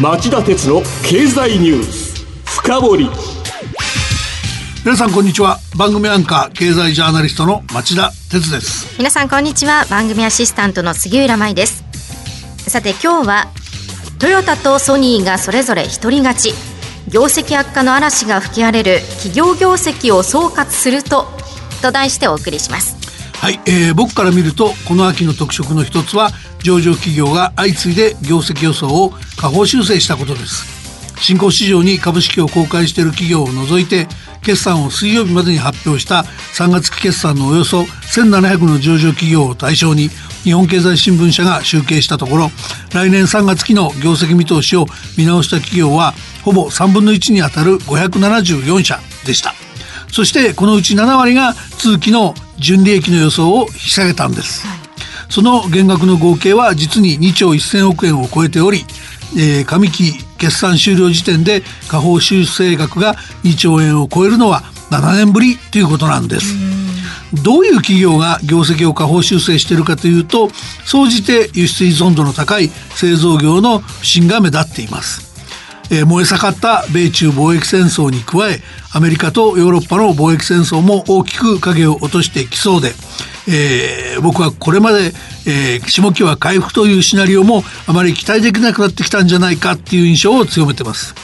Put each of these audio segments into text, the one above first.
町田鉄の経済ニュース深掘り。皆さんこんにちは。番組アンカー経済ジャーナリストの町田鉄です。皆さんこんにちは。番組アシスタントの杉浦舞です。さて今日はトヨタとソニーがそれぞれ一人勝ち。業績悪化の嵐が吹き荒れる企業業績を総括するとと題してお送りしますはい、えー、僕から見るとこの秋の特色の一つは上場企業が相次いで業績予想を下方修正したことです。新興市場に株式を公開している企業を除いて決算を水曜日までに発表した3月期決算のおよそ1700の上場企業を対象に日本経済新聞社が集計したところ来年3月期の業績見通しを見直した企業はほぼ3分の1にあたる574社でした。そしてこのうち7割が通期の純利益の予想を引き下げたんです、その減額の合計は実に2兆1000億円を超えておりえー、上期決算終了時点で下方修正額が2兆円を超えるのは7年ぶりということなんです。どういう企業が業績を下方修正しているかというと総じて輸出依存度の高い製造業の不振が目立っています。えー、燃え盛った米中貿易戦争に加えアメリカとヨーロッパの貿易戦争も大きく影を落としてきそうで、えー、僕はこれまで、えー、下期は回復というシナリオもあまり期待できなくなってきたんじゃないかっていう印象を強めてます。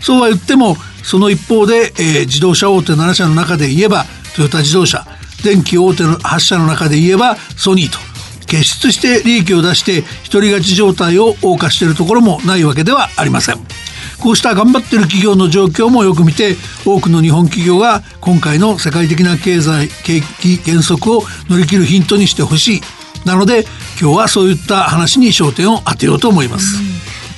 そうは言ってもその一方で、えー、自動車大手7社の中で言えばトヨタ自動車電気大手の8社の中で言えばソニーと傑出して利益を出して独り勝ち状態を謳歌しているところもないわけではありません。こうした頑張ってる企業の状況もよく見て多くの日本企業が今回の世界的な経済景気減速を乗り切るヒントにしてほしい。なので今日はそういった話に焦点を当てようと思います。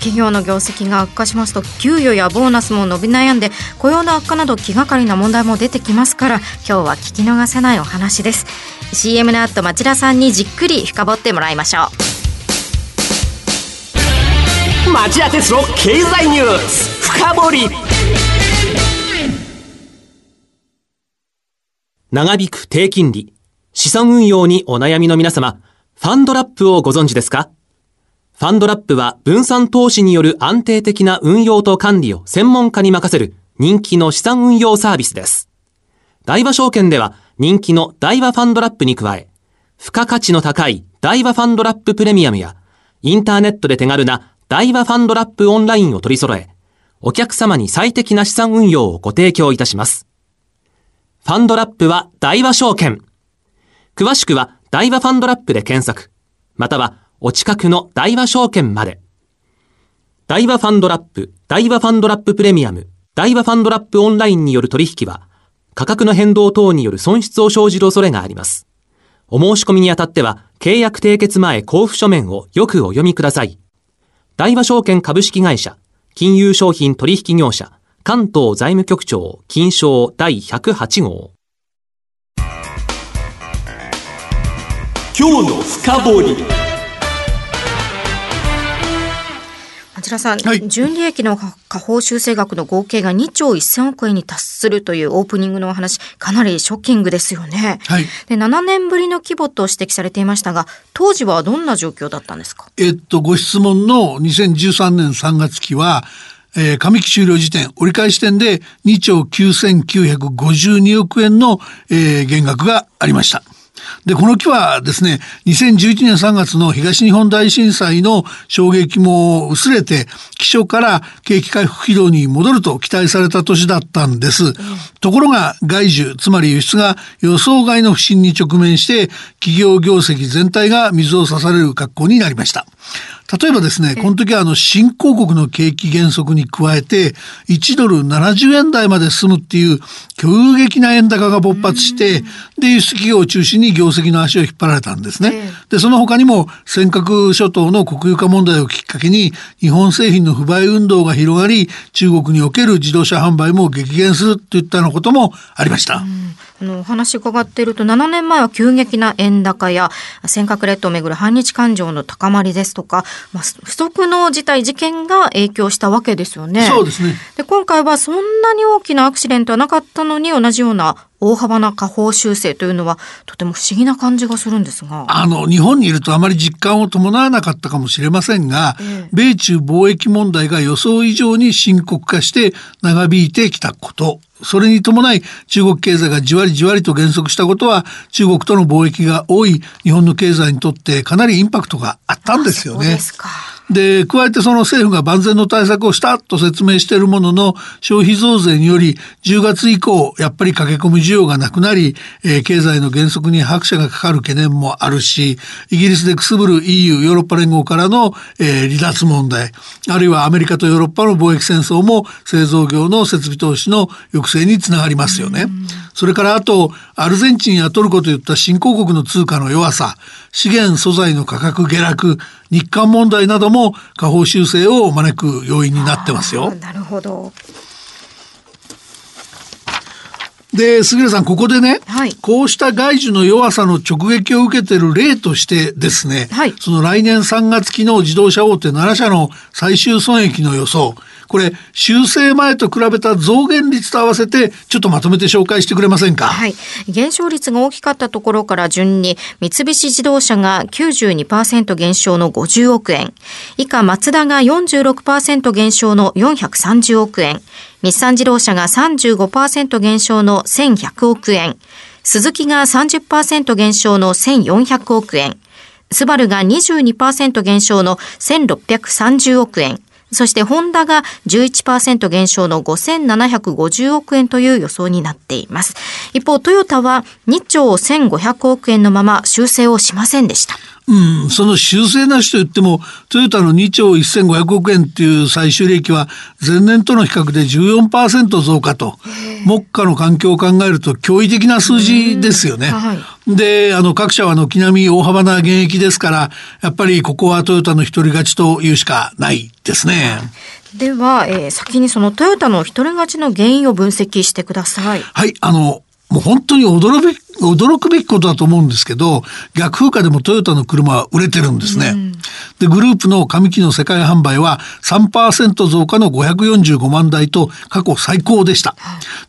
企業の業績が悪化しますと給与やボーナスも伸び悩んで雇用の悪化など気がかりな問題も出てきますから今日は聞き逃せないお話です。CM の後町田さんにじっくり深掘ってもらいましょう。町田鉄の経済ニュース。深掘り。長引く低金利。資産運用にお悩みの皆様。ファンドラップをご存知ですか？ファンドラップは分散投資による安定的な運用と管理を専門家に任せる人気の資産運用サービスです。大和証券では人気の大和ファンドラップに加え、付加価値の高い大和ファンドラッププレミアムや、インターネットで手軽な大和ファンドラップオンラインを取り揃え、お客様に最適な資産運用をご提供いたします。ファンドラップは大和証券。詳しくは大和ファンドラップで検索、またはお近くの大和証券まで。大和ファンドラップ、大和ファンドラッププレミアム、大和ファンドラップオンラインによる取引は、価格の変動等による損失を生じる恐れがあります。お申し込みにあたっては、契約締結前交付書面をよくお読みください。大和証券株式会社、金融商品取引業者、関東財務局長、金賞第108号。今日の深掘り。田さん、はい、純利益の下方修正額の合計が2兆1000億円に達するというオープニングのお話、かなりショッキングですよね。はい、で7年ぶりの規模と指摘されていましたが、当時はどんな状況だったんですか？えっと、ご質問の2013年3月期は、えー、上期終了時点、折り返し点で2兆9952億円の、えー、減額がありました。で、この木はですね、2011年3月の東日本大震災の衝撃も薄れて、基礎から景気回復軌道に戻ると期待された年だったんです。ところが外需、つまり輸出が予想外の不振に直面して、企業業績全体が水を差される格好になりました。例えばですね、この時はあの新興国の景気減速に加えて、1ドル70円台まで進むっていう急激な円高が勃発して、で、輸出企業を中心に業績の足を引っ張られたんですね。で、その他にも尖閣諸島の国有化問題をきっかけに、日本製品の不買運動が広がり、中国における自動車販売も激減するといったようなこともありました。あのお話伺っていると7年前は急激な円高や尖閣列島をめぐる反日感情の高まりですとか、まあ、不測の事態事件が影響したわけですよね。そうですね。で今回はそんなに大きなアクシデントはなかったのに同じような大幅な下方修正というのはとても不思議な感じがするんですが。あの、日本にいるとあまり実感を伴わなかったかもしれませんが、ええ、米中貿易問題が予想以上に深刻化して長引いてきたこと。それに伴い中国経済がじわりじわりと減速したことは中国との貿易が多い日本の経済にとってかなりインパクトがあったんですよね。で、加えてその政府が万全の対策をしたと説明しているものの、消費増税により、10月以降、やっぱり駆け込む需要がなくなり、えー、経済の減速に拍車がかかる懸念もあるし、イギリスでくすぶる EU、ヨーロッパ連合からの、えー、離脱問題、あるいはアメリカとヨーロッパの貿易戦争も製造業の設備投資の抑制につながりますよね。それからあと、アルゼンチンやトルコといった新興国の通貨の弱さ、資源素材の価格下落、日韓問題なども下方修正を招く要因になってますよ。なるほど。で、杉浦さん、ここでね、はい、こうした外需の弱さの直撃を受けている例としてですね、はい、その来年3月期の自動車大手7社の最終損益の予想、これ、修正前と比べた増減率と合わせて、ちょっとまとめて紹介してくれませんか？はい。減少率が大きかったところから順に、三菱自動車が92%減少の50億円、以下、マツダが46%減少の430億円、日産自動車が35%減少の1100億円、鈴木が30%減少の1400億円、スバルが22%減少の1630億円、そしてホンダが11%減少の5750億円という予想になっています。一方、トヨタは2兆1500億円のまま修正をしませんでした。うん、その修正なしと言っても、トヨタの2兆1500億円っていう最終利益は前年との比較で14%増加と、目下の環境を考えると驚異的な数字ですよね。はい、で、あの各社は軒並み大幅な減益ですから、やっぱりここはトヨタの一人勝ちというしかないですね。では、えー、先にそのトヨタの一人勝ちの原因を分析してください。はい、あの、もう本当に驚べ驚くべきことだと思うんですけど逆風化でもトヨタの車は売れてるんですね。うん、でグループの上期の世界販売は3%増加の545万台と過去最高でした。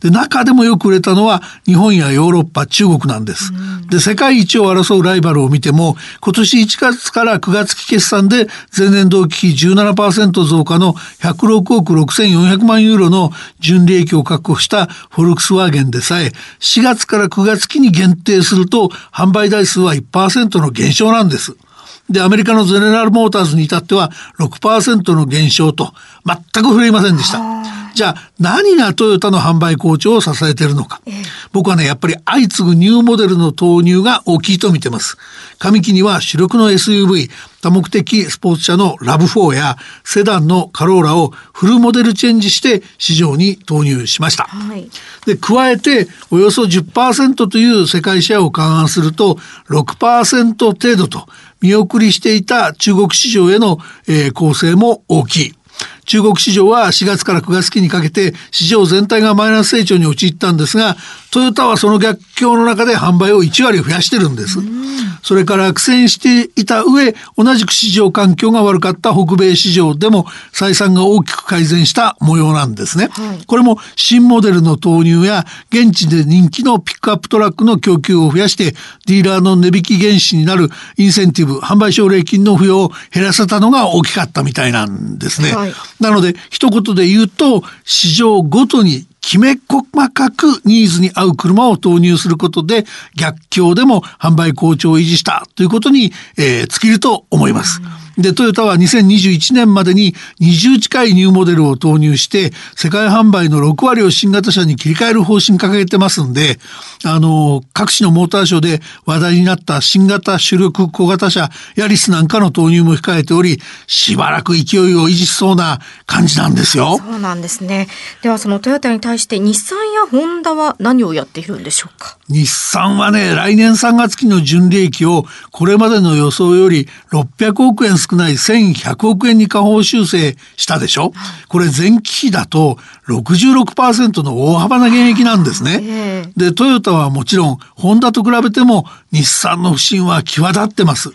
で中でもよく売れたのは日本やヨーロッパ中国なんです。うん、で世界一を争うライバルを見ても今年1月から9月期決算で前年同期比17%増加の106億6400万ユーロの純利益を確保したフォルクスワーゲンでさえ4月から9月期に限定すると販売台数は1%の減少なんです。で、アメリカのゼネラルモーターズに至っては6%の減少と全く触れませんでした。じゃあ何がトヨタの販売好調を支えているのか、ええ、僕はねやっぱり相次ぐニューモデルの投入が大きいと見てます。上期には主力の SUV 多目的スポーツ車のラブ4やセダンのカローラをフルモデルチェンジして市場に投入しました、はい、で加えておよそ10%という世界シェアを勘案すると6%程度と見送りしていた中国市場への、えー、構成も大きい中国市場は4月から9月期にかけて市場全体がマイナス成長に陥ったんですがトヨタはその逆境の中で販売を1割増やしてるんです。それから苦戦していた上、同じく市場環境が悪かった北米市場でも採算が大きく改善した模様なんですね。はい、これも新モデルの投入や現地で人気のピックアップトラックの供給を増やしてディーラーの値引き原資になるインセンティブ、販売奨励金の付与を減らせたのが大きかったみたいなんですね。はい、なので一言で言うと市場ごとにきめ細かくニーズに合う車を投入することで逆境でも販売好調を維持したということに、えー、尽きると思います。で、トヨタは2021年までに20近いニューモデルを投入して、世界販売の6割を新型車に切り替える方針掲げてますんで、あの、各地のモーターショーで話題になった新型主力小型車、ヤリスなんかの投入も控えており、しばらく勢いを維持しそうな感じなんですよ。そうなんですね。ではそのトヨタに対して日産やホンダは何をやっているんでしょうか？日産はね、来年3月期の純利益をこれまでの予想より600億円少ない1100億円に下方修正したでしょ？これ前期比だと66%の大幅な減益なんですね。で、トヨタはもちろん、ホンダと比べても日産の不振は際立ってます。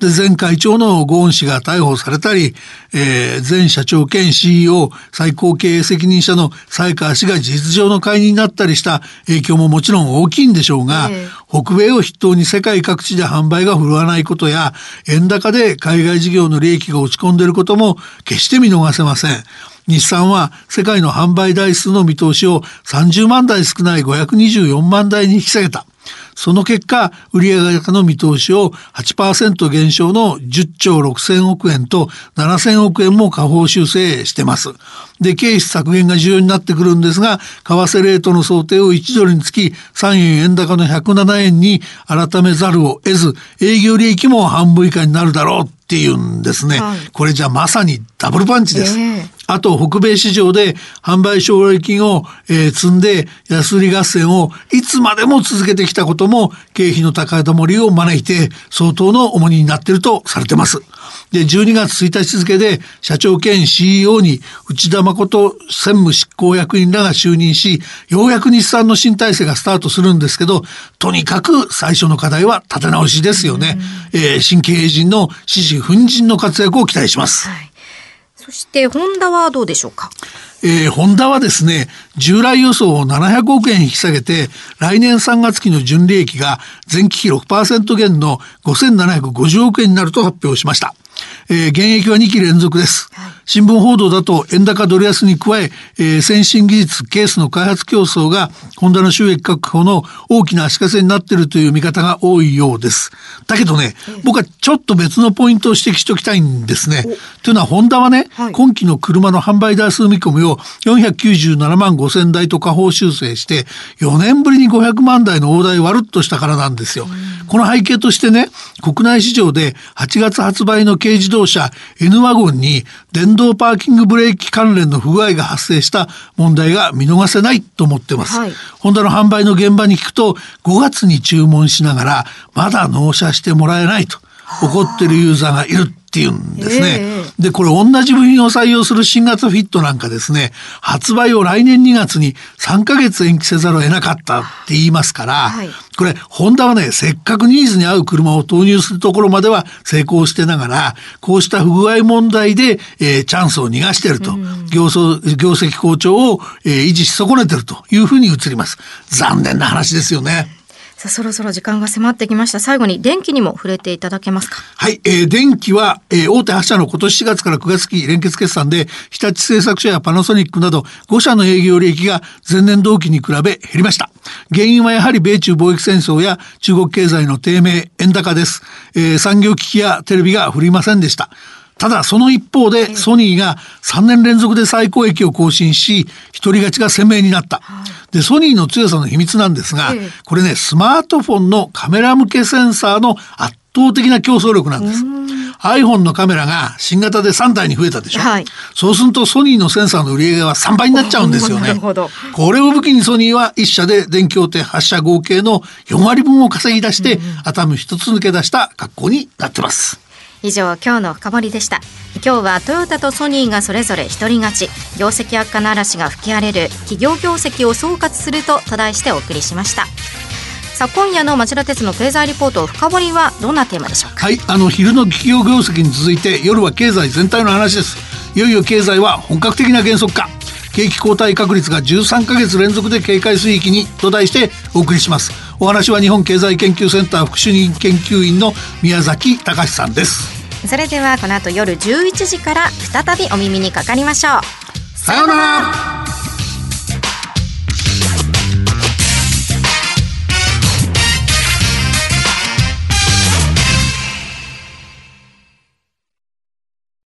で、前会長のゴーン氏が逮捕されたり、えー、前社長兼 CEO、最高経営責任者の才川氏が事実上の解任になったりした影響ももちろん大きいんでしょうが、えー、北米を筆頭に世界各地で販売が振るわないことや、円高で海外事業の利益が落ち込んでいることも決して見逃せません。日産は世界の販売台数の見通しを30万台少ない524万台に引き下げた。その結果、売上高の見通しを8%減少の10兆6000億円と7000億円も下方修正してます。で、経費削減が重要になってくるんですが、為替レートの想定を1ドルにつき3円円高の107円に改めざるを得ず、営業利益も半分以下になるだろうっていうんですね。はい、これじゃまさにダブルパンチです。えー、あと、北米市場で販売奨励金を、えー、積んで安売り合戦をいつまでも続けてきたことも経費の高止まりを招いて相当の重荷になっているとされてます。で、12月1日付で社長兼 CEO に内田誠専務執行役員らが就任し、ようやく日産の新体制がスタートするんですけど、とにかく最初の課題は立て直しですよね。えー、新経営陣の支持奮陣の活躍を期待します。はいそしてホンダはどうでしょうか？えー、ホンダはですね、従来予想を700億円引き下げて、来年3月期の純利益が前期比6%減の5750億円になると発表しました。えー、現役は2期連続です。新聞報道だと円高ドル安に加ええー、先進技術ケースの開発競争がホンダの収益確保の大きな足かせになっているという見方が多いようです。だけどね、僕はちょっと別のポイントを指摘しておきたいんですね。というのはホンダはね、はい、今期の車の販売台数見込みを497万5千台と下方修正して4年ぶりに500万台の大台割るっとしたからなんですよ。この背景としてね、国内市場で8月発売の軽自動車 N ワゴンに電動パーキングブレーキ関連の不具合が発生した問題が見逃せないと思ってます。はい、ホンダの販売の現場に聞くと5月に注文しながらまだ納車してもらえないと怒ってるユーザーがいるっていうんですね。えー、で、これ同じ部品を採用する新型フィットなんかですね、発売を来年2月に3ヶ月延期せざるを得なかったって言いますから、はい、これ、ホンダはね、せっかくニーズに合う車を投入するところまでは成功してながら、こうした不具合問題で、えー、チャンスを逃がしていると、業業績好調を、えー、維持し損ねてるというふうに映ります。残念な話ですよね。さあそろそろ時間が迫ってきました。最後に電気にも触れていただけますか？はい、えー、電気は、えー、大手8社の今年4月から9月期連結決算で日立製作所やパナソニックなど5社の営業利益が前年同期に比べ減りました。原因はやはり米中貿易戦争や中国経済の低迷円高です、えー、産業機器やテレビが振りませんでした。ただその一方でソニーが3年連続で最高益を更新し一人勝ちが鮮明になった。でソニーの強さの秘密なんですがこれねスマートフォンのカメラ向けセンサーの圧倒的な競争力なんです。iPhone のカメラが新型で3台に増えたでしょ、はい、そうするとソニーのセンサーの売り上げは3倍になっちゃうんですよね。これを武器にソニーは1社で電気大手8社合計の4割分を稼ぎ出して、頭一つ抜け出した格好になってます以上今日の深掘りでした。今日はトヨタとソニーがそれぞれ一人勝ち。業績悪化の嵐が吹き荒れる企業業績を総括するとと題してお送りしました。さあ今夜の町田鉄の経済リポート深掘りはどんなテーマでしょうか？はいあの昼の企業業績に続いて夜は経済全体の話です。いよいよ経済は本格的な減速化。景気後退確率が13ヶ月連続で警戒水域にと題してお送りします。お話は日本経済研究センター副主任研究員の宮崎隆さんです。それではこの後夜11時から再びお耳にかかりましょう。さようなら